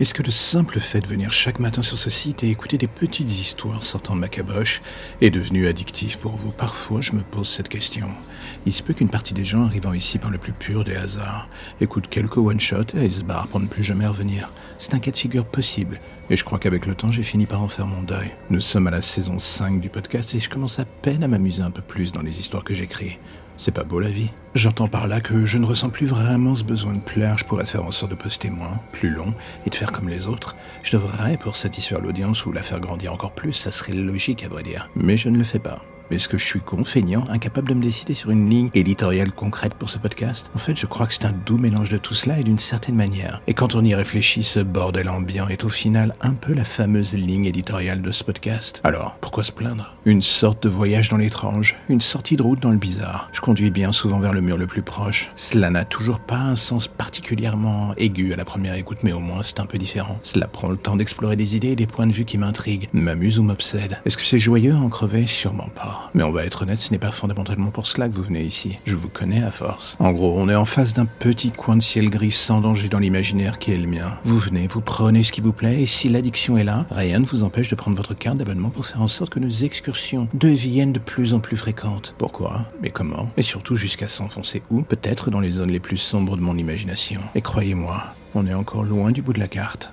Est-ce que le simple fait de venir chaque matin sur ce site et écouter des petites histoires sortant de ma caboche est devenu addictif pour vous Parfois, je me pose cette question. Il se peut qu'une partie des gens arrivant ici par le plus pur des hasards écoutent quelques one-shots et se barrent pour ne plus jamais revenir. C'est un cas de figure possible. Et je crois qu'avec le temps, j'ai fini par en faire mon deuil. Nous sommes à la saison 5 du podcast et je commence à peine à m'amuser un peu plus dans les histoires que j'écris. C'est pas beau la vie. J'entends par là que je ne ressens plus vraiment ce besoin de plaire. Je pourrais faire en sorte de poster moins, plus long, et de faire comme les autres. Je devrais, pour satisfaire l'audience ou la faire grandir encore plus, ça serait logique à vrai dire. Mais je ne le fais pas. Est-ce que je suis con, feignant, incapable de me décider sur une ligne éditoriale concrète pour ce podcast? En fait, je crois que c'est un doux mélange de tout cela et d'une certaine manière. Et quand on y réfléchit, ce bordel ambiant est au final un peu la fameuse ligne éditoriale de ce podcast. Alors, pourquoi se plaindre? Une sorte de voyage dans l'étrange, une sortie de route dans le bizarre. Je conduis bien souvent vers le mur le plus proche. Cela n'a toujours pas un sens particulièrement aigu à la première écoute, mais au moins c'est un peu différent. Cela prend le temps d'explorer des idées et des points de vue qui m'intriguent, m'amusent ou m'obsèdent. Est-ce que c'est joyeux? À en crever? Sûrement pas. Mais on va être honnête, ce n'est pas fondamentalement pour cela que vous venez ici. Je vous connais à force. En gros, on est en face d'un petit coin de ciel gris sans danger dans l'imaginaire qui est le mien. Vous venez, vous prenez ce qui vous plaît, et si l'addiction est là, rien ne vous empêche de prendre votre carte d'abonnement pour faire en sorte que nos excursions deviennent de plus en plus fréquentes. Pourquoi? Mais comment? Et surtout jusqu'à s'enfoncer où? Peut-être dans les zones les plus sombres de mon imagination. Et croyez-moi, on est encore loin du bout de la carte.